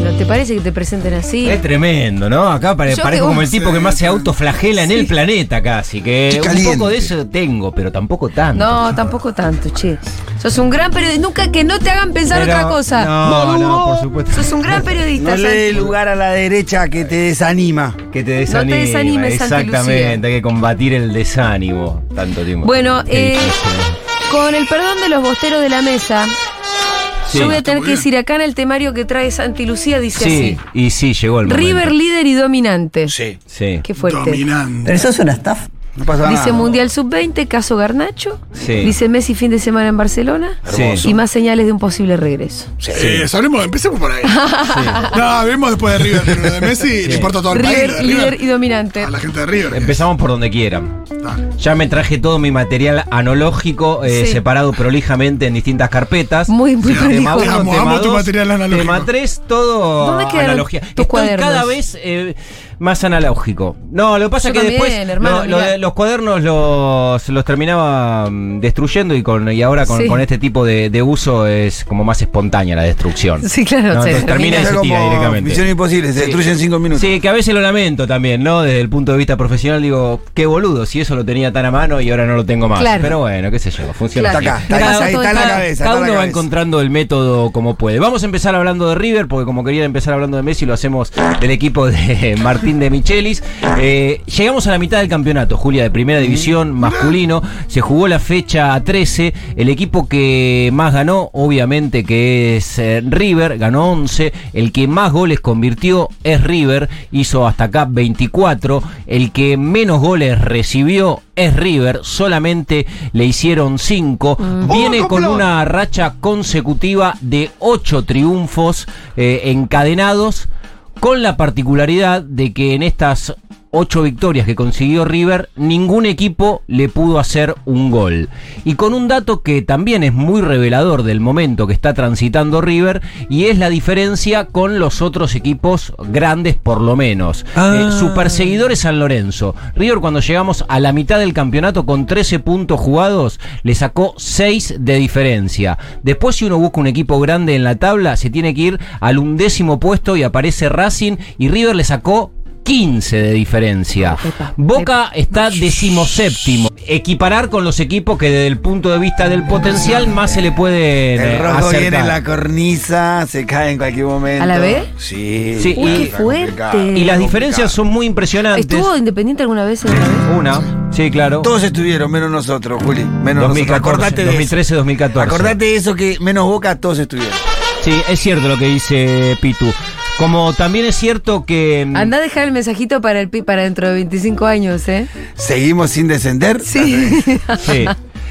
Bueno, ¿te parece que te presenten así? Es tremendo, ¿no? Acá pare- Yo parezco que como el tipo que más se autoflagela en el planeta casi. Que Qué un poco de eso tengo, pero tampoco tanto. No, tampoco tanto, che. Sos un gran periodista. Nunca que no te hagan pensar Pero- otra cosa. No, no, por supuesto. Sos un gran periodista, No le dé Santi. lugar a la derecha que te desanima. Que te desanima. desanimes, Exactamente, Lucía. hay que combatir el desánimo. Tanto tiempo. Bueno, Qué eh, difícil. con el perdón de los bosteros de la mesa, Sí. yo voy a tener que decir acá en el temario que trae Santi Lucía, dice Sí, y sí, llegó el así. momento. River líder y dominante. Sí. Sí. Qué fuerte. Dominante. Pero eso es una estafa. No pasa nada. Dice Mundial Sub-20, caso Garnacho. Sí. Dice Messi fin de semana en Barcelona. Sí. Y más señales de un posible regreso. Eh, hablemos, empecemos por ahí. No, hablemos después de River, pero de Messi le importa todo el país. River lo de líder y dominante. A la gente de River. Empezamos por donde quieran. Dale. Ya me traje todo mi material analógico eh, Sí. separado prolijamente en distintas carpetas. Muy, muy Sí, prolijo. Amo, amo, tema amo tu material analógico. Tema 3, todo ¿Dónde quedaron analogía. tus Estoy cuadernos? cada vez eh, más analógico. No, lo que pasa Yo es que también, después hermano, lo- lo los cuadernos los, los terminaba mm, destruyendo y con y ahora con, Sí. con este tipo de, de uso es como más espontánea la destrucción. Sí, claro, No, entonces termina y se tira directamente. Misión imposible, se Sí. destruye en cinco minutos. Sí, que a veces lo lamento también, ¿no? Desde el punto de vista profesional digo, qué boludo, si eso lo tenía tan a mano y ahora no lo tengo más. Claro. Pero bueno, qué sé yo, funciona Claro. así. Está acá, está ahí está en la cabeza. Cada está uno va encontrando el método como puede. Vamos a empezar hablando de River, porque como quería empezar hablando de Messi, lo hacemos del equipo de Martín de Michelis. Eh, llegamos a la mitad del campeonato, Julia, de primera división masculino. Se jugó la fecha 13. El equipo que más ganó, obviamente, que es eh, River, ganó 11. El que más goles convirtió es River, hizo hasta acá 24. El que menos goles recibió es River, solamente le hicieron 5. Viene Oh, con una racha consecutiva de 8 triunfos eh, encadenados, con la particularidad de que en estas 8 victorias que consiguió River, ningún equipo le pudo hacer un gol. Y con un dato que también es muy revelador del momento que está transitando River, y es la diferencia con los otros equipos grandes por lo menos. Eh, su perseguidor es San Lorenzo. River cuando llegamos a la mitad del campeonato con 13 puntos jugados, le sacó 6 de diferencia. Después si uno busca un equipo grande en la tabla, se tiene que ir al undécimo puesto y aparece Racing y River le sacó 15 de diferencia. Epa, Boca está decimoséptimo. Equiparar con los equipos que desde el punto de vista del potencial más se le puede El rojo viene en la cornisa, se cae en cualquier momento. ¿A la B? Sí. Sí, Uy, y- qué fuerte. Y las diferencias son muy impresionantes. ¿Estuvo Independiente alguna vez en la vez? Una, sí, claro. Todos estuvieron, menos nosotros, Juli. Menos 2014, nosotros. Acordate de 2013, eso. 2014. Acordate de eso que menos Boca todos estuvieron. Sí, es cierto lo que dice Pitu. Como también es cierto que. mm, Anda a dejar el mensajito para el pi para dentro de 25 años, ¿eh? ¿Seguimos sin descender? Sí. Sí.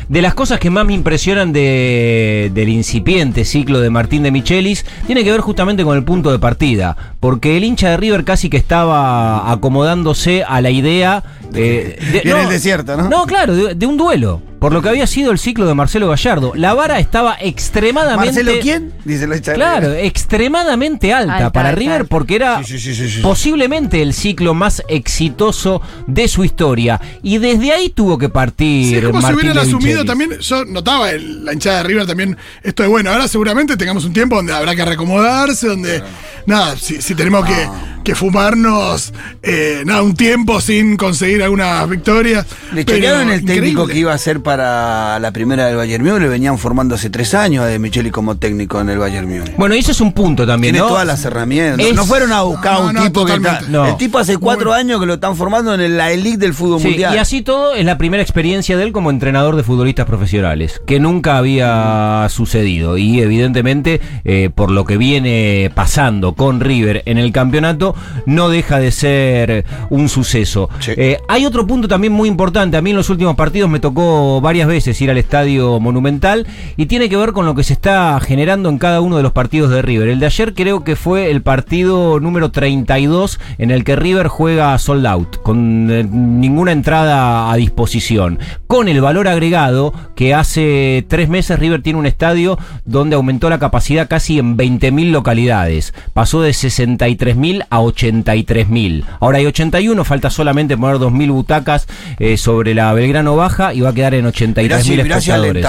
De las cosas que más me impresionan de- del incipiente ciclo de Martín de Michelis, tiene que ver justamente con el punto de partida. Porque el hincha de River casi que estaba acomodándose a la idea. eh, de- Viene el desierto, ¿no? No, claro, de, de un duelo. Por lo que había sido el ciclo de Marcelo Gallardo. La vara estaba extremadamente. ¿Marcelo quién? Dice la Claro, extremadamente alta, Alta, para alta, River porque era Sí, sí, sí, sí, sí. posiblemente el ciclo más exitoso de su historia. Y desde ahí tuvo que partir. Sí, es como si Martín hubieran de asumido también, yo notaba en la hinchada de River también, esto de bueno, ahora seguramente tengamos un tiempo donde habrá que reacomodarse, donde, nada, si, si tenemos que, que fumarnos, eh, nada, un tiempo sin conseguir alguna victoria. Le chequearon el técnico increíble. que iba a ser para la primera del Bayern Múnich, le venían formando hace tres años a De Micheli como técnico en el Bayern Múnich. Bueno, y eso es un punto también, Tiene ¿no? todas las herramientas. Es- no fueron a buscar No, un no, tipo que está. El tipo hace cuatro Bueno. años que lo están formando en la elite del fútbol Sí, mundial. y así todo es la primera experiencia de él como entrenador de futbolistas profesionales, que nunca había sucedido. Y evidentemente, eh, por lo que viene pasando con River en el campeonato, no deja de ser un suceso. Sí. Eh, hay otro punto también muy importante. A mí en los últimos partidos me tocó varias veces ir al estadio Monumental y tiene que ver con lo que se está generando en cada uno de los partidos de River. El de ayer creo que fue el partido número 32 en el que River juega sold out, con eh, ninguna entrada a disposición. Con el valor agregado que hace tres meses River tiene un estadio donde aumentó la capacidad casi en 20.000 localidades. Pasó de 63.000 a 83.000. Ahora hay 81, falta solamente poner 2.000 butacas eh, sobre la Belgrano Baja y va a quedar en 83.000 Mirá si, espectadores.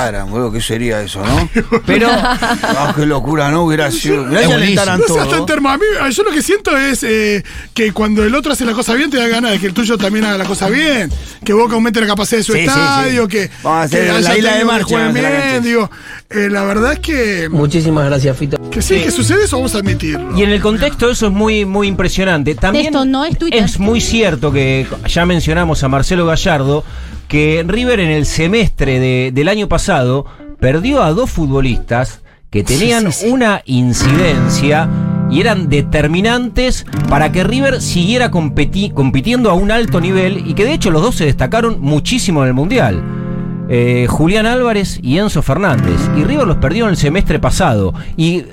¿qué sería eso, no? Pero Ah, qué locura, ¿no? Hubiera sido. Mirá si No seas tan todo. termo. A mí, yo lo que siento es eh, que cuando el otro hace la cosa bien, te da ganas de que el tuyo también haga la cosa bien. Que Boca aumente la capacidad de su Sí, sí, estadio, sí. que, Vamos a hacer que la isla de Marcha, bien. Digo, eh, la verdad es que, Muchísimas gracias, Fito. que sí, que sucede eso, vamos a admitirlo. Y en el contexto eso es muy, muy impresionante. También Esto no es Twitter. es muy cierto que ya mencionamos a Marcelo Gallardo, que River en el semestre de- del año pasado perdió a dos futbolistas que tenían una incidencia y eran determinantes para que River siguiera competi- compitiendo a un alto nivel y que de hecho los dos se destacaron muchísimo en el Mundial. Eh, Julián Álvarez y Enzo Fernández. Y River los perdió en el semestre pasado. Y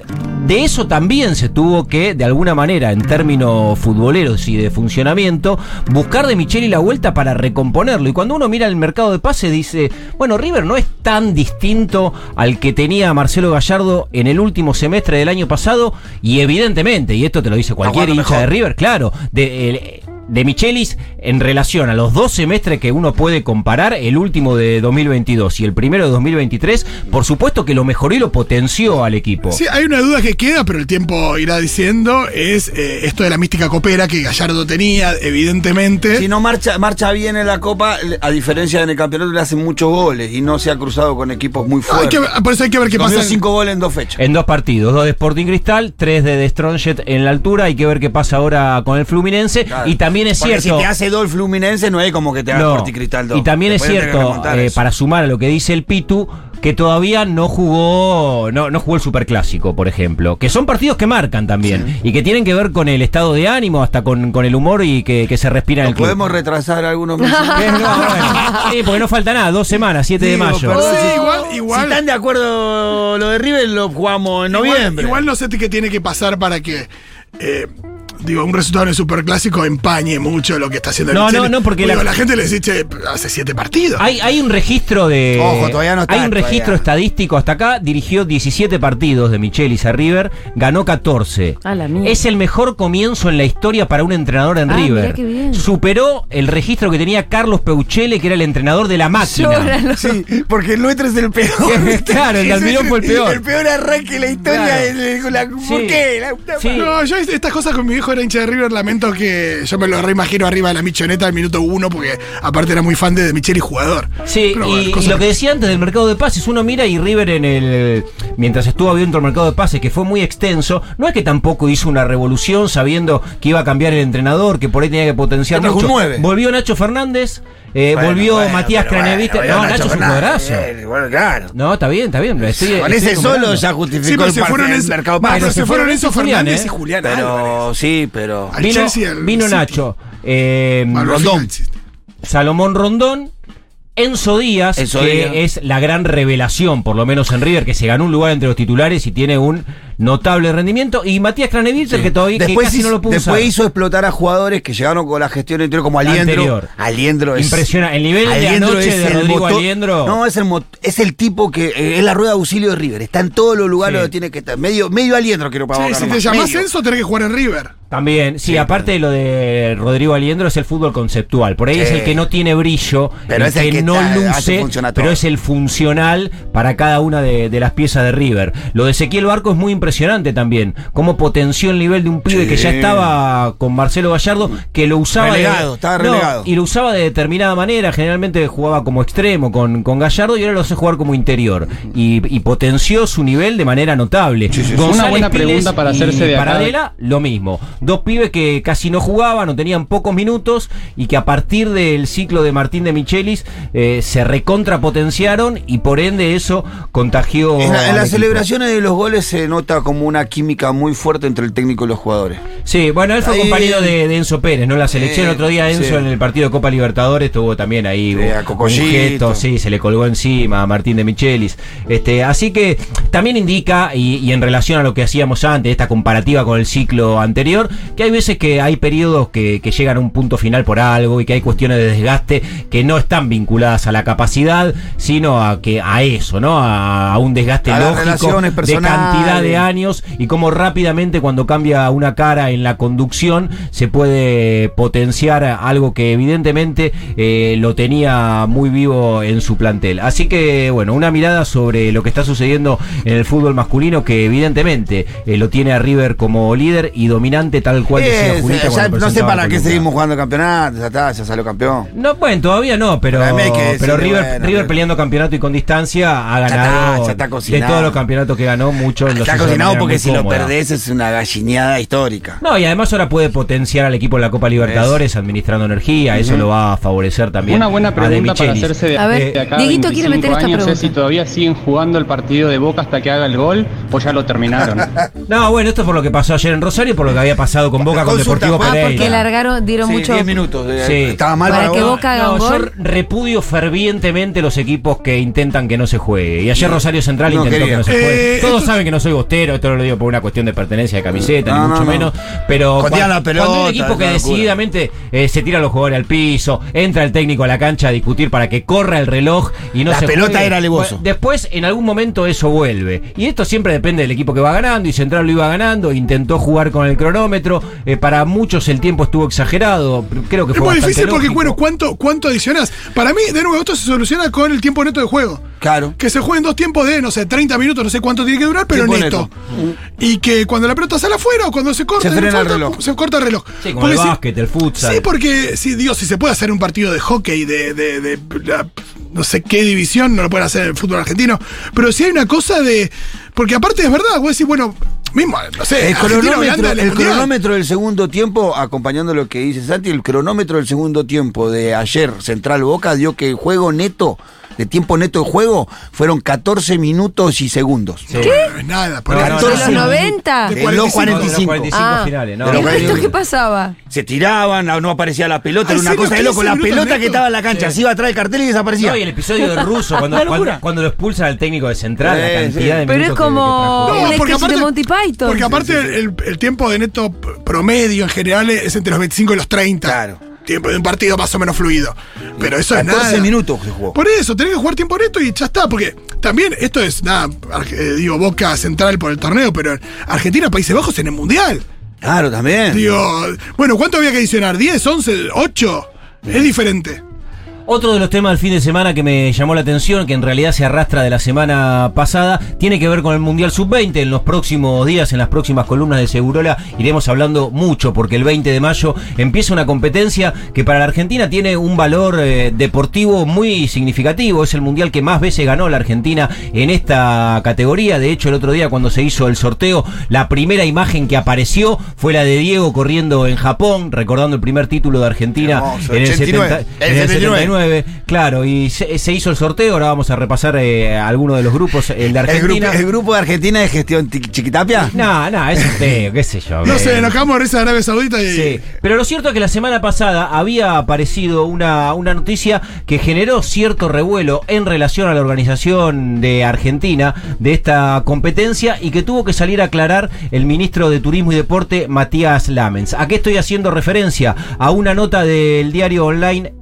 de eso también se tuvo que, de alguna manera, en términos futboleros y de funcionamiento, buscar de Micheli la vuelta para recomponerlo. Y cuando uno mira el mercado de pase, dice, bueno, River no es tan distinto al que tenía Marcelo Gallardo en el último semestre del año pasado. Y evidentemente, y esto te lo dice cualquier hincha mejor. de River, claro, de, el- de Michelis en relación a los dos semestres que uno puede comparar, el último de 2022 y el primero de 2023, por supuesto que lo mejoró y lo potenció al equipo. Sí, hay una duda que queda, pero el tiempo irá diciendo, es eh, esto de la mística copera que Gallardo tenía, evidentemente. Si no marcha, marcha bien en la Copa, a diferencia en el campeonato, le hacen muchos goles y no se ha cruzado con equipos muy Hay fuertes. que por eso hay que ver qué pasa. cinco goles en dos fechas. En dos partidos, dos de Sporting Cristal, tres de The Strongest en la altura. Hay que ver qué pasa ahora con el Fluminense. Claro. Y también es Porque cierto. Si te hace dos Fluminense, no es como que te haga No. Cristal 2. Y también es Después cierto, eh, para sumar a lo que dice el Pitu, que todavía no jugó, no, no jugó el Superclásico, por ejemplo. Que son partidos que marcan también. Y que tienen que ver con el estado de ánimo, hasta con, con el humor y que, que se respira en ¿Nos el club. podemos retrasar algunos meses? Que no, bueno. Sí, porque no falta nada, dos semanas, 7 de mayo. perdón, Sí, si- igual- Si igual- están de acuerdo lo de River, lo jugamos en Igual- noviembre. Igual, no sé qué tiene que pasar para que. eh, Digo, un resultado en el superclásico empañe mucho lo que está haciendo el No, Micheli. no, no, porque Digo, la- la... gente le dice, hace siete partidos. Hay, hay un registro de. Ojo, todavía no está, Hay un registro todavía. estadístico hasta acá. Dirigió 17 partidos de Michelis a River. Ganó 14. A la mierda. Es el mejor comienzo en la historia para un entrenador en Ah, mirá River. qué bien. Superó el registro que tenía Carlos Peuchele, que era el entrenador de la máquina. Sí, porque el nuestro es el peor. Claro, el de Almirón fue el peor. El peor arranque de la historia Claro. es el- la- ¿Por Sí. qué? La Sí. No, yo estas cosas con mi hijo era hincha de River, lamento que yo me lo reimagino arriba de la michoneta al minuto uno, porque aparte era muy fan de, de Micheli jugador. Sí, Pero y, bueno, y lo que decía antes del mercado de pases, uno mira y River en el. Mientras estuvo abierto el mercado de pases, que fue muy extenso, no es que tampoco hizo una revolución sabiendo que iba a cambiar el entrenador, que por ahí tenía que potenciar mucho. un nueve. Volvió Nacho Fernández, eh, Bueno, volvió bueno, Matías pero Cranevite. bueno, no, Nacho es un jugadorazo. eh, Bueno, claro. No, está bien, está bien. Estoy, Con estoy ese solo ya Sí, justificó pero el, se fueron, mercado pero se fueron Julián, Fernández ¿eh? y Julián Álvarez. Pero sí, pero. Al Vino, Chelsea, vino. Nacho, eh, Rondón. Salomón Rondón. Enzo Díaz, Enzo que Díaz. es la gran revelación, por lo menos en River, que se ganó un lugar entre los titulares y tiene un notable rendimiento. Y Matías Craneviter, que todavía que Después, casi hizo, no lo pudo después usar. hizo explotar a jugadores que llegaron con la gestión anterior, como Aliendro. anterior. Aliendro es. Impresiona- el nivel de Aliendro anoche es de Rodrigo motor- Aliendro. No, es el, es el tipo que eh, es la rueda de auxilio de River. Está en todos los lugares Sí. donde tiene que estar. Medio, medio Aliendro quiero para Sí, si te llamás Medio. Enzo, tenés que jugar en River. También, sí, aparte de lo de Rodrigo Aliendro es el fútbol conceptual. Por ahí Sí. es el que no tiene brillo, Pero el es el que, que no hace luce, pero es el funcional para cada una de, de las piezas de River. Lo de Ezequiel Barco es muy impresionante también. Cómo potenció el nivel de un pibe Sí. que ya estaba con Marcelo Gallardo, que lo usaba. de- Relegado, No, y lo usaba de determinada manera. Generalmente jugaba como extremo con, con Gallardo y ahora lo hace jugar como interior. Y, y potenció su nivel de manera notable. González Una buena Piles pregunta para hacerse de acá. Paradela, lo mismo. Dos pibes que casi no jugaban o tenían pocos minutos y que a partir del ciclo de Martín de Michelis eh, se recontrapotenciaron y por ende eso contagió. En, la- en al las equipo. celebraciones de los goles se nota como una química muy fuerte entre el técnico y los jugadores. Sí, bueno, él fue Ahí- compañero de, de Enzo Pérez, ¿no? La selección. El otro día Enzo sí. en el partido de Copa Libertadores tuvo también ahí Sí, un- un gesto, sí, se le colgó encima a Martín de Michelis. Este, así que también indica, y, y en relación a lo que hacíamos antes, esta comparativa con el ciclo anterior, que hay veces que hay periodos que, que llegan a un punto final por algo y que hay cuestiones de desgaste que no están vinculadas a la capacidad, sino a que a eso, ¿no? A, a un desgaste A lógico de cantidad de años y cómo rápidamente cuando cambia una cara en la conducción se puede potenciar algo que evidentemente eh, lo tenía muy vivo en su plantel. Así que bueno, una mirada sobre lo que está sucediendo en el fútbol masculino que evidentemente eh, lo tiene a River como líder y dominante tal cual decía Eh, Julita ya no sé para qué seguimos jugando campeonato, ya está, ya salió campeón. No, bueno, todavía no, pero, que pero River, bueno, River peleando campeonato y con distancia ha Ya está, ganado ya está de todos los campeonatos que ganó, muchos los de manera porque si lo perdés es una gallineada histórica. No, y además ahora puede potenciar al equipo en la Copa Libertadores administrando energía, eso lo va a favorecer también. Una buena pregunta para hacerse de, A ver, de acá Dieguito quiere 25 meter esta años pregunta. es si todavía siguen jugando el partido de Boca hasta que haga el gol o ya lo terminaron. No, bueno, esto es por lo que pasó ayer en Rosario y por lo que había pasado con Boca con Deportivo Ah, Pereira. porque largaron, dieron Sí, mucho. 10 minutos. eh, Sí. Estaba mal Para que. Boca haga No, un yo gol. repudio fervientemente los equipos que intentan que no se juegue. Y ayer Rosario Central No intentó quería. que no se juegue. Eh, Todos esto- saben que no soy bostero, esto no lo digo por una cuestión de pertenencia de camiseta, No, ni mucho no, no. menos. Pero Jotean cua- la pelota, cuando hay un equipo que decididamente eh, se tira a los jugadores al piso, entra el técnico a la cancha a discutir para que corra el reloj y no La se pelota juegue, era alevoso. bueno, Después, en algún momento, eso vuelve. Y esto siempre depende del equipo que va ganando. Y Central lo iba ganando. Intentó jugar con el cronómetro. Eh, para muchos el tiempo estuvo exagerado. Creo que Es fue muy difícil porque, lógico. bueno, ¿cuánto, ¿cuánto adicionás? Para mí, de nuevo, esto se soluciona con el tiempo neto de juego. Claro. Que se jueguen dos tiempos de, no sé, 30 minutos, no sé cuánto tiene que durar, pero neto. Y que cuando la pelota sale afuera o cuando se corta, Se frena el falta, reloj. se corta el reloj. Sí, como Porque el si- básquet, el futsal. Sí, porque, sí, digo, si se puede hacer un partido de hockey de, de- de la- no sé qué división, no lo pueden hacer en el fútbol argentino, pero si hay una cosa de... Porque aparte es verdad, vos decís, bueno, mismo, no sé, El cronómetro, en el cronómetro del segundo tiempo, acompañando lo que dice Santi, el cronómetro del segundo tiempo de ayer, Central Boca, dio que el juego neto, de tiempo neto de juego, fueron 14 minutos y segundos. Sí. No es nada, por No, el- no, ¿De no, los no. 90? De los 45. No, de los 45. 45 Ah. finales, no. ¿Y esto qué pasaba? Se tiraban, no aparecía la pelota, era ¿en una serio? cosa de loco. 15 La pelota que neto? estaba en la cancha, se iba atrás del cartel y desaparecía. No, y el episodio de Russo, cuando, cuando, cuando lo expulsan al técnico de Central, la Sí, cantidad sí. de Pero es que- como que un sketch de Monty Python. Porque aparte El, el tiempo de neto promedio en general es entre los 25 y los 30. Claro. Tiempo de un partido más o menos fluido. Pero eso es 14 nada. minutos que jugó. Por eso, tenés que jugar tiempo neto y ya está. Porque también esto es, nada, eh, digo, Boca Central por el torneo, pero Argentina, Países Bajos en el Mundial. Claro, también. Digo, bueno, ¿cuánto había que adicionar? ¿10, 11, 8? Es diferente. Otro de los temas del fin de semana que me llamó la atención, que en realidad se arrastra de la semana pasada, tiene que ver con el Mundial Sub-20. En los próximos días, en las próximas columnas de Segurola, iremos hablando mucho, porque el 20 de mayo empieza una competencia que para la Argentina tiene un valor eh, deportivo muy significativo. Es el Mundial que más veces ganó la Argentina en esta categoría. De hecho, el otro día cuando se hizo el sorteo, la primera imagen que apareció fue la de Diego corriendo en Japón, recordando el primer título de Argentina Hermoso, en el 89. 70 El en el 79. 79. Claro, y se, se hizo el sorteo, ahora vamos a repasar eh, algunos de los grupos, el de El grupo, Argentina. el grupo de Argentina de gestión Ti- Chiquitapia. No, no, es sorteo, qué sé yo. No eh. sé, nos acabamos de risa de Arabia Saudita y. Sí, pero lo cierto es que la semana pasada había aparecido una, una noticia que generó cierto revuelo en relación a la organización de Argentina de esta competencia y que tuvo que salir a aclarar el ministro de Turismo y Deporte, Matías Lamens. ¿A qué estoy haciendo referencia? A una nota del diario online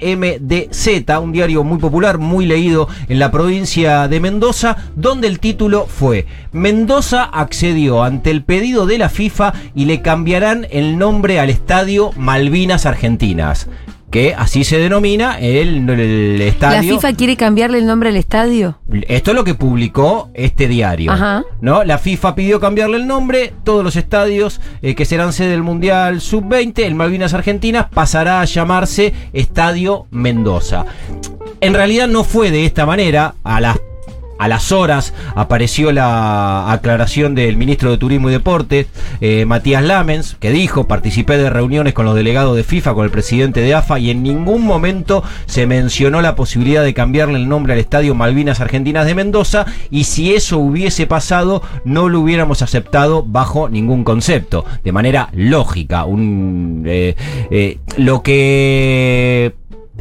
Un diario muy popular, muy leído en la provincia de Mendoza, donde el título fue Mendoza accedió ante el pedido de la FIFA y le cambiarán el nombre al estadio Malvinas Argentinas. Que así se denomina el, el ¿La estadio. FIFA quiere cambiarle el nombre al estadio? Esto es lo que publicó este diario. Ajá. ¿no? La FIFA pidió cambiarle el nombre. Todos los estadios eh, que serán sede del Mundial Sub-20, el Malvinas Argentinas, pasará a llamarse Estadio Mendoza. En realidad no fue de esta manera. A las a las horas apareció la aclaración del ministro de Turismo y Deportes, eh, Matías Lamens, que dijo, participé de reuniones con los delegados de FIFA, con el presidente de AFA, y en ningún momento se mencionó la posibilidad de cambiarle el nombre al estadio Malvinas Argentinas de Mendoza, y si eso hubiese pasado, no lo hubiéramos aceptado bajo ningún concepto, de manera lógica. Un, eh, eh, lo que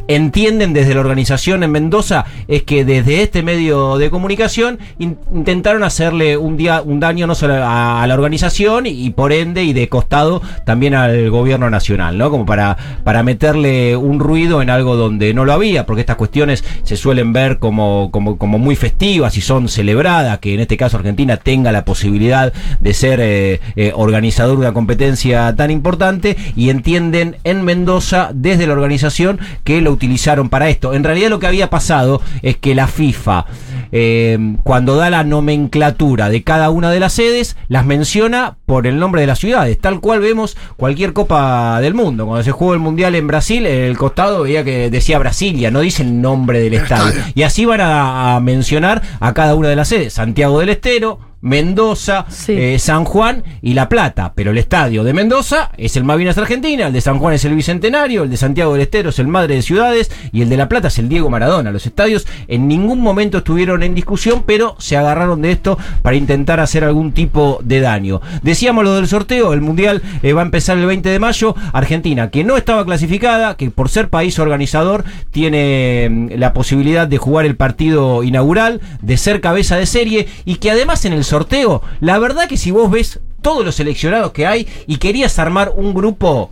entienden desde la organización en Mendoza es que desde este medio de comunicación in- intentaron hacerle un, día, un daño no solo a, la organización y, y por ende y de costado también al gobierno nacional, ¿no? Como para, para meterle un ruido en algo donde no lo había, porque estas cuestiones se suelen ver como, como, como muy festivas y son celebradas, que en este caso Argentina tenga la posibilidad de ser eh, eh, organizador de una competencia tan importante y entienden en Mendoza desde la organización que lo utilizaron para esto. En realidad lo que había pasado es que la FIFA, eh, cuando da la nomenclatura de cada una de las sedes, las menciona por el nombre de las ciudades, tal cual vemos cualquier Copa del Mundo. Cuando se jugó el Mundial en Brasil, en el costado veía que decía Brasilia, no dice el nombre del estadio. Y así van a, a mencionar a cada una de las sedes. Santiago del Estero, Mendoza, Sí. eh, San Juan y La Plata. Pero el estadio de Mendoza es el Malvinas Argentina, el de San Juan es el Bicentenario, el de Santiago del Estero es el Madre de Ciudades y el de La Plata es el Diego Maradona. Los estadios en ningún momento estuvieron en discusión, pero se agarraron de esto para intentar hacer algún tipo de daño. Decíamos lo del sorteo, el Mundial eh, va a empezar el 20 de mayo. Argentina, que no estaba clasificada, que por ser país organizador tiene mm, la posibilidad de jugar el partido inaugural, de ser cabeza de serie y que además en el sorteo, la verdad que si vos ves todos los seleccionados que hay y querías armar un grupo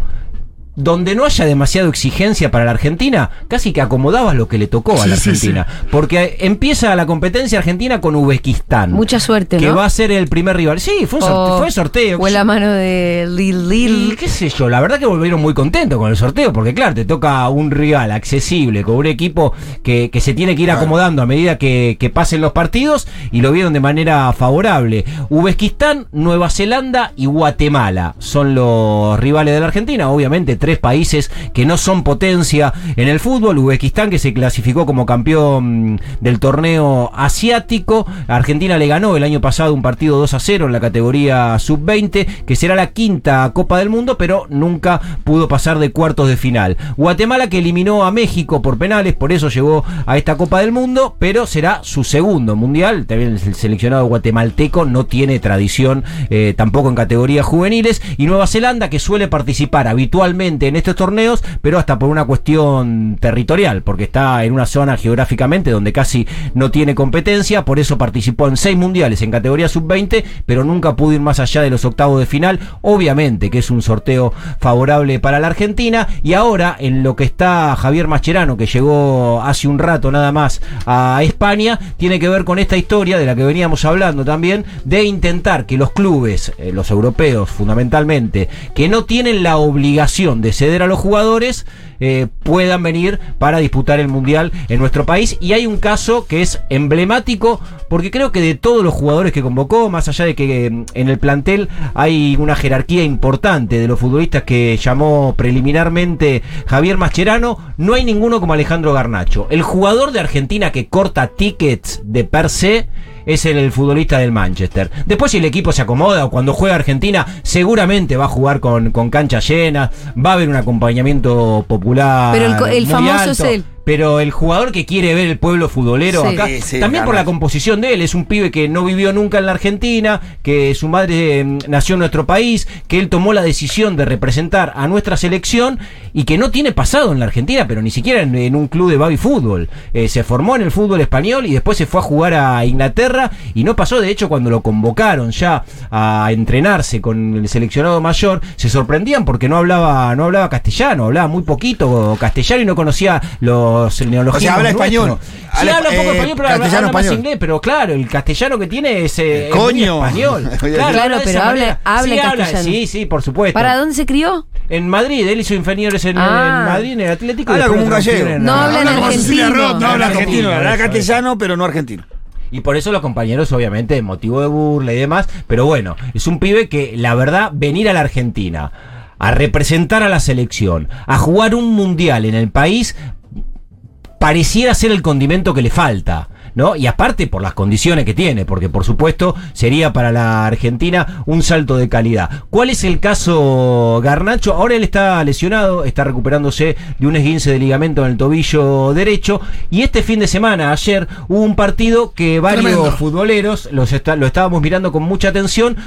donde no haya demasiada exigencia para la Argentina, casi que acomodabas lo que le tocó a la Sí, sí, Argentina. Porque empieza la competencia argentina con Uzbekistán. Mucha suerte, Que ¿no? va a ser el primer rival. Sí, fue un sorteo. O- fue sorteo. Fue la mano de Lil Y Lil. qué sé yo, la verdad que volvieron muy contentos con el sorteo, porque claro, te toca un rival accesible, con un equipo que, que se tiene que ir acomodando a medida que, que pasen los partidos, y lo vieron de manera favorable. Uzbekistán, Nueva Zelanda y Guatemala son los rivales de la Argentina, obviamente tres países que no son potencia en el fútbol. Uzbekistán que se clasificó como campeón del torneo asiático. Argentina le ganó el año pasado un partido 2 a 0 en la categoría sub-20, que será la quinta Copa del Mundo, pero nunca pudo pasar de cuartos de final. Guatemala que eliminó a México por penales, por eso llegó a esta Copa del Mundo, pero será su segundo mundial. También el seleccionado guatemalteco no tiene tradición eh, tampoco en categorías juveniles. Y Nueva Zelanda que suele participar habitualmente en estos torneos, pero hasta por una cuestión territorial, porque está en una zona geográficamente donde casi no tiene competencia, por eso participó en seis mundiales en categoría sub-20, pero nunca pudo ir más allá de los octavos de final. Obviamente que es un sorteo favorable para la Argentina. Y ahora, en lo que está Javier Mascherano, que llegó hace un rato nada más a España, tiene que ver con esta historia de la que veníamos hablando también, de intentar que los clubes, eh, los europeos fundamentalmente, que no tienen la obligación de ceder a los jugadores, eh, puedan venir para disputar el Mundial en nuestro país. Y hay un caso que es emblemático, porque creo que de todos los jugadores que convocó, más allá de que eh, en el plantel hay una jerarquía importante de los futbolistas que llamó preliminarmente Javier Mascherano, no hay ninguno como Alejandro Garnacho. El jugador de Argentina que corta tickets de per se es el, futbolista del Manchester. Después si el equipo se acomoda o cuando juega Argentina, seguramente va a jugar con, con canchas llenas, va a haber un acompañamiento popular. Pero el famoso es alto. él. Pero el jugador que quiere ver el pueblo futbolero Sí. acá, Sí, sí, también por la composición de él, es un pibe que no vivió nunca en la Argentina, que su madre eh, nació en nuestro país, que él tomó la decisión de representar a nuestra selección y que no tiene pasado en la Argentina, pero ni siquiera en, en un club de baby fútbol. Eh, se formó en el fútbol español y después se fue a jugar a Inglaterra y no pasó, de hecho, cuando lo convocaron ya a entrenarse con el seleccionado mayor, se sorprendían porque no hablaba, no hablaba castellano, hablaba muy poquito castellano y no conocía los neologismos O sea, habla español. Sí, Habla- un poco eh, español, pero habla, castellano, habla más inglés, pero claro, el castellano que tiene es, eh, Coño. español. Claro, pero habla- Sí, sí, sí, por supuesto. ¿Para dónde se crió? En Madrid, él hizo inferiores en, Ah. en Madrid, en el Atlético. Habla como un gallego. No habla en Habla como Cecilia argentino. Roth, no habla argentino, habla castellano, pero no argentino. Y por eso los compañeros, obviamente, motivo de burla y demás. Pero bueno, es un pibe que, la verdad, venir a la Argentina, a representar a la selección, a jugar un mundial en el país, pareciera ser el condimento que le falta. ¿no? Y aparte por las condiciones que tiene, porque por supuesto sería para la Argentina un salto de calidad. ¿Cuál es el caso Garnacho? Ahora él está lesionado, está recuperándose de un esguince de ligamento en el tobillo derecho y este fin de semana, ayer, hubo un partido que varios Tremendo. futboleros los está- lo estábamos mirando con mucha atención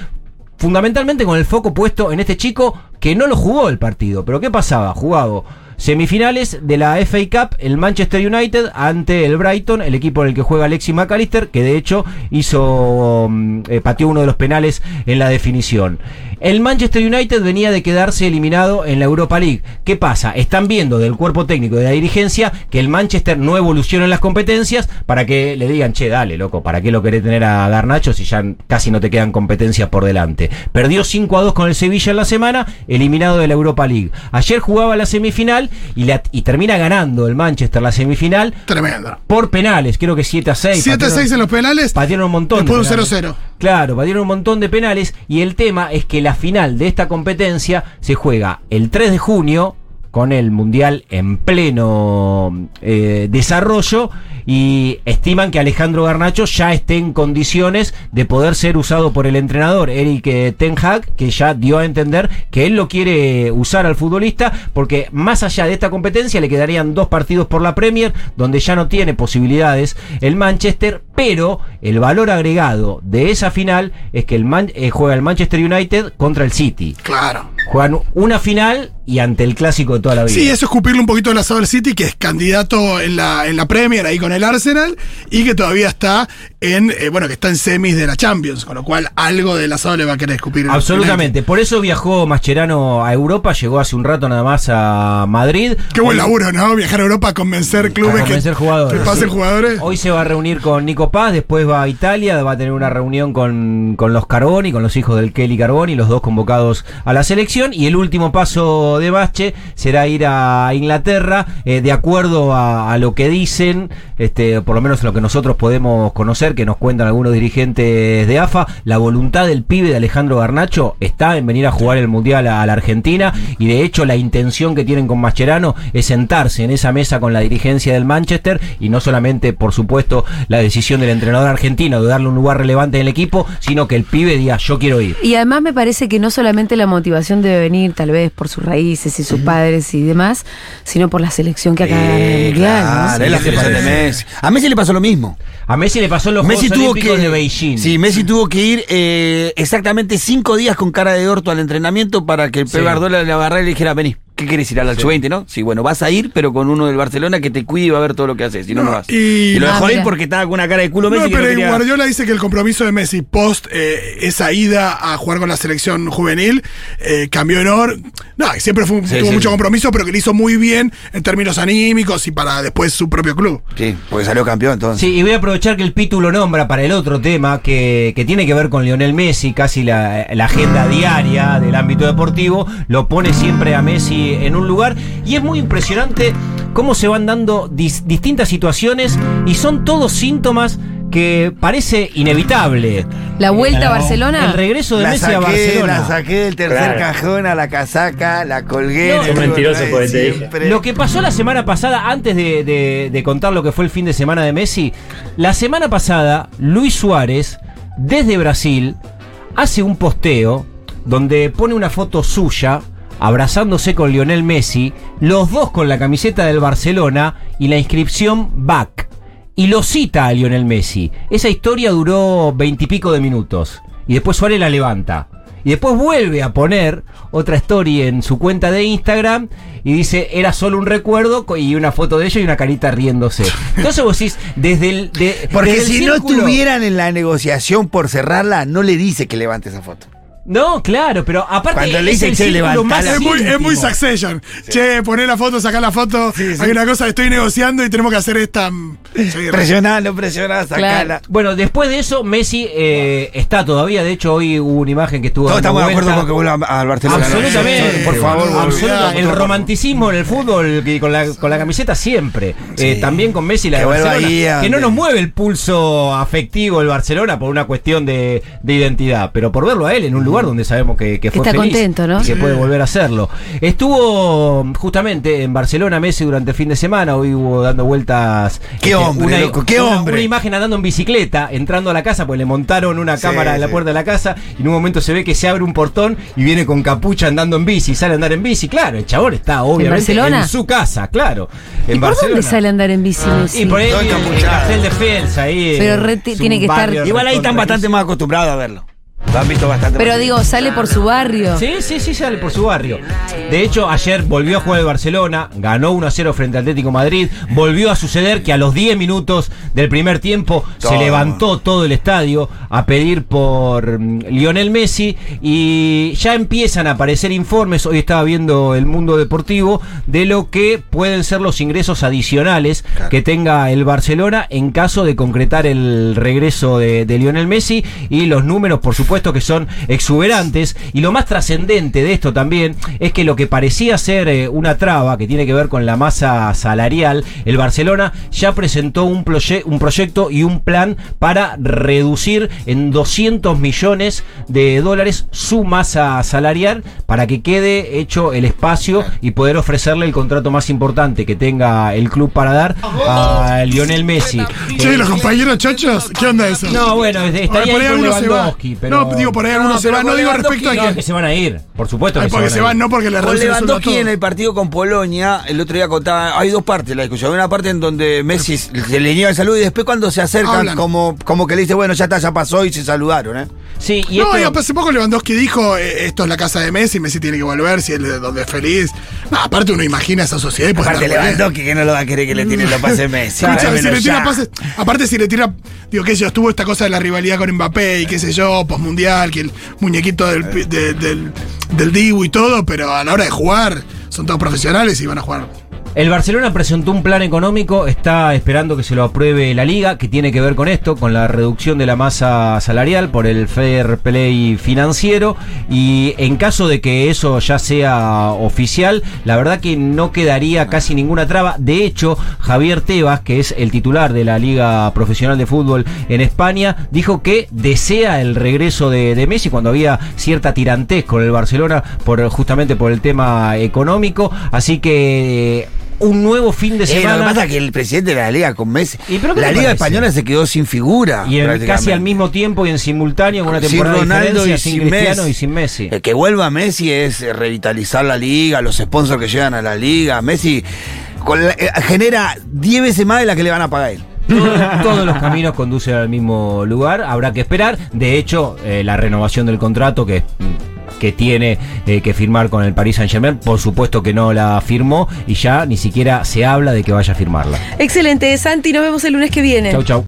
fundamentalmente con el foco puesto en este chico que no lo jugó el partido. Pero ¿qué pasaba? Jugado semifinales de la FA Cup, el Manchester United ante el Brighton, el equipo en el que juega Alexis McAllister, que de hecho hizo mm, eh, pateó uno de los penales en la definición. El Manchester United venía de quedarse eliminado en la Europa League. ¿Qué pasa? Están viendo del cuerpo técnico de la dirigencia que el Manchester no evoluciona en las competencias para que le digan, che, dale, loco, ¿para qué lo querés tener a Garnacho si ya casi no te quedan competencias por delante? Perdió 5 a 2 con el Sevilla en la semana, eliminado de la Europa League. Ayer jugaba la semifinal y, la- y termina ganando el Manchester la semifinal Tremendo. por penales, creo que 7 a 6. 7 a 6 en los penales. Patearon un montón. de Después un penales. 0-0. Claro, patearon un montón de penales y el tema es que la final de esta competencia se juega el 3 de junio con el Mundial en pleno eh, desarrollo y estiman que Alejandro Garnacho ya esté en condiciones de poder ser usado por el entrenador Eric eh, Ten Hag, que ya dio a entender que él lo quiere usar al futbolista porque más allá de esta competencia le quedarían dos partidos por la Premier donde ya no tiene posibilidades el Manchester, pero el valor agregado de esa final es que el Man- eh, juega el Manchester United contra el City. Claro. Juegan una final y ante el clásico de toda la vida. Sí, eso es escupirle un poquito el asado al City, que es candidato en la, en la Premier ahí con el Arsenal y que todavía está en, eh, bueno, que está en semis de la Champions, con lo cual algo del asado le va a querer escupir. Absolutamente. Por eso viajó Mascherano a Europa, llegó hace un rato nada más a Madrid. Qué buen laburo, ¿no? Viajar a Europa a convencer clubes a convencer que, jugadores. que pasen jugadores. Hoy se va a reunir con Nico Paz, después va a Italia, va a tener una reunión con, con los Carboni, con los hijos del Kelly Carboni, los dos convocados a la selección. Y el último paso de Bache será ir a Inglaterra, eh, de acuerdo a, a lo que dicen, este, por lo menos lo que nosotros podemos conocer, que nos cuentan algunos dirigentes de AFA, la voluntad del pibe de Alejandro Garnacho está en venir a jugar el Mundial a, a la Argentina y de hecho la intención que tienen con Mascherano es sentarse en esa mesa con la dirigencia del Manchester y no solamente, por supuesto, la decisión del entrenador argentino de darle un lugar relevante en el equipo, sino que el pibe diga yo quiero ir. Y además me parece que no solamente la motivación debe venir tal vez por sus raíces y sus padres y demás, sino por la selección que acaba de ganar el Eh. ¿no? claro, es la selección de sí. Messi. A Messi le pasó lo mismo. A Messi le pasó en los Messi Juegos tuvo Olímpicos que de Beijing. Sí, Messi tuvo que ir eh, exactamente cinco días con cara de orto al entrenamiento para que el Sí. Pep Guardiola le agarrara y le dijera, vení, ¿qué querés ir al sub-20, no? Sí, bueno, vas a ir, pero con uno del Barcelona que te cuide y va a ver todo lo que haces, si no, no, No, vas. y- Y, lo Ah, dejó ir mira. porque estaba con una cara de culo Messi No, que no pero quería- Guardiola dice que el compromiso de Messi post eh, esa ida a jugar con la selección juvenil eh, cambió en or. No, siempre fue, Sí, tuvo sí, mucho sí. compromiso, pero que le hizo muy bien en términos anímicos y para después su propio club. Sí, porque salió campeón entonces. Sí, y voy a aprovechar que el Pitu lo nombra para el otro tema que, que tiene que ver con Lionel Messi, casi la, la agenda diaria del ámbito deportivo, lo pone siempre a Messi en un lugar y es muy impresionante cómo se van dando dis- distintas situaciones y son todos síntomas que parece inevitable. La vuelta a Barcelona. El regreso de la Messi saqué, a Barcelona. la saqué del tercer Claro. cajón a la casaca, la colgué. No, mentiroso porque te. Lo que pasó la semana pasada, antes de, de- de contar lo que fue el fin de semana de Messi, la semana pasada Luis Suárez, desde Brasil, hace un posteo donde pone una foto suya abrazándose con Lionel Messi, los dos con la camiseta del Barcelona y la inscripción Back. Y lo cita a Lionel Messi. Esa historia duró veintipico de minutos. Y después Suárez la levanta. Y después vuelve a poner otra story en su cuenta de Instagram y dice, era solo un recuerdo y una foto de ellos y una carita riéndose. Entonces vos decís, desde el... de- Porque desde el si no estuvieran en la negociación por cerrarla, no le dice que levante esa foto. No, claro, pero aparte Cuando le es dice, el "Che, círculo levantala". más Es muy, es muy succession. Che, poné la foto, sacá la foto. Hay una cosa, estoy negociando y tenemos que hacer esta. mm, sí, Presioná, no presioná, sacala. Bueno, después de eso, Messi eh, está todavía. De hecho, hoy hubo una imagen que estuvo. Todos estamos de acuerdo con que vuelva al Barcelona. ¿no? Absolutamente. Por favor, boludo, Absoluta- olvidate, El romanticismo en el fútbol y con la, con la camiseta siempre. Eh, también con Messi la Que de Barcelona. ahí que no nos mueve el pulso afectivo el Barcelona por una cuestión de, de identidad, pero por verlo a él en un lugar donde sabemos que, que fue Está feliz contento, ¿no? y que puede volver a hacerlo. Estuvo justamente en Barcelona Messi durante el fin de semana, hoy hubo dando vueltas. este, Qué hombre, loco, qué una- hombre. Una imagen andando en bicicleta, entrando a la casa, pues le montaron una Sí, cámara en la puerta de la casa y en un momento se ve que se abre un portón y viene con capucha andando en bici, sale a andar en bici, claro, el chabón está obviamente en, Barcelona? su casa, claro. En ¿Y por Barcelona. dónde sale a andar en bici Messi? Y por ahí en. Castel de Fels, ahí. Pero tiene que estar- Igual ahí están bastante más acostumbrados a verlo. Lo han visto bastante Pero digo, sale por su barrio. Sí, sí, sí, sale por su barrio. De hecho, ayer volvió a jugar el Barcelona, ganó 1 a 0 frente al Atlético Madrid. Volvió a suceder que a los 10 minutos del primer tiempo se levantó todo el estadio a pedir por mm, Lionel Messi y ya empiezan a aparecer informes. Hoy estaba viendo el mundo deportivo de lo que pueden ser los ingresos adicionales Claro. que tenga el Barcelona en caso de concretar el regreso de, de Lionel Messi y los números, por supuesto, que son exuberantes. Y lo más trascendente de esto también es que lo que parecía ser eh, una traba que tiene que ver con la masa salarial, el Barcelona ya presentó un, proye- un proyecto y un plan para reducir en 200 millones de dólares su masa salarial para que quede hecho el espacio y poder ofrecerle el contrato más importante que tenga el club para dar a Lionel Messi. Che, Eh, los compañeros chochos, ¿qué onda eso? no, bueno, estaría ahí con. Lewandowski, pero... No, digo, por ahí alguno se pero va. No digo respecto a No, que. que se van a ir, por supuesto que porque se van van, no porque le Con Lewandowski en el partido con Polonia, el otro día contaba, hay dos partes de la discusión. Hay una parte en donde Messi se le niega el saludo y después cuando se acercan, como, como que le dice, bueno, ya está, ya pasó y se saludaron, ¿eh? Sí, y No, esto- y hace poco Lewandowski dijo, eh, esto es la casa de Messi, Messi tiene que volver, si es donde es feliz. No, aparte uno imagina esa sociedad y Aparte bien. Lewandowski que no lo va a querer que le tiren los pases Messi. Escucha, si Dámelo le tira ya. pases, aparte si le tira, digo que yo estuvo esta cosa de la rivalidad con Mbappé y qué sé yo, postmundial, que el muñequito del, pi- de- del, del Dibu y todo, pero a la hora de jugar son todos profesionales y van a jugar. El Barcelona presentó un plan económico, está esperando que se lo apruebe la liga, que tiene que ver con esto, con la reducción de la masa salarial por el fair play financiero. Y en caso de que eso ya sea oficial, la verdad que no quedaría casi ninguna traba. De hecho, Javier Tebas, que es el titular de la Liga Profesional de Fútbol en España, dijo que desea el regreso de, Messi cuando había cierta tirantez con el Barcelona por justamente por el tema económico. Así que un nuevo fin de Eh, lo que semana. pasa es que el presidente de la liga con Messi. ¿Y pero qué la liga española se quedó sin figura. y en- casi al mismo tiempo y en simultáneo, con una Sin temporada de Ronaldo y sin sin Cristiano Messi. y sin Messi. El que vuelva Messi es eh, revitalizar la liga, los sponsors que llegan a la liga. Messi con la- eh, genera 10 veces más de la que le van a pagar a él. Todo- Todos los caminos conducen al mismo lugar, habrá que esperar. De hecho, eh, la renovación del contrato que, que tiene eh, que firmar con el Paris Saint Germain, por supuesto que no la firmó y ya ni siquiera se habla de que vaya a firmarla. Excelente, Santi, nos vemos el lunes que viene. Chau, chau.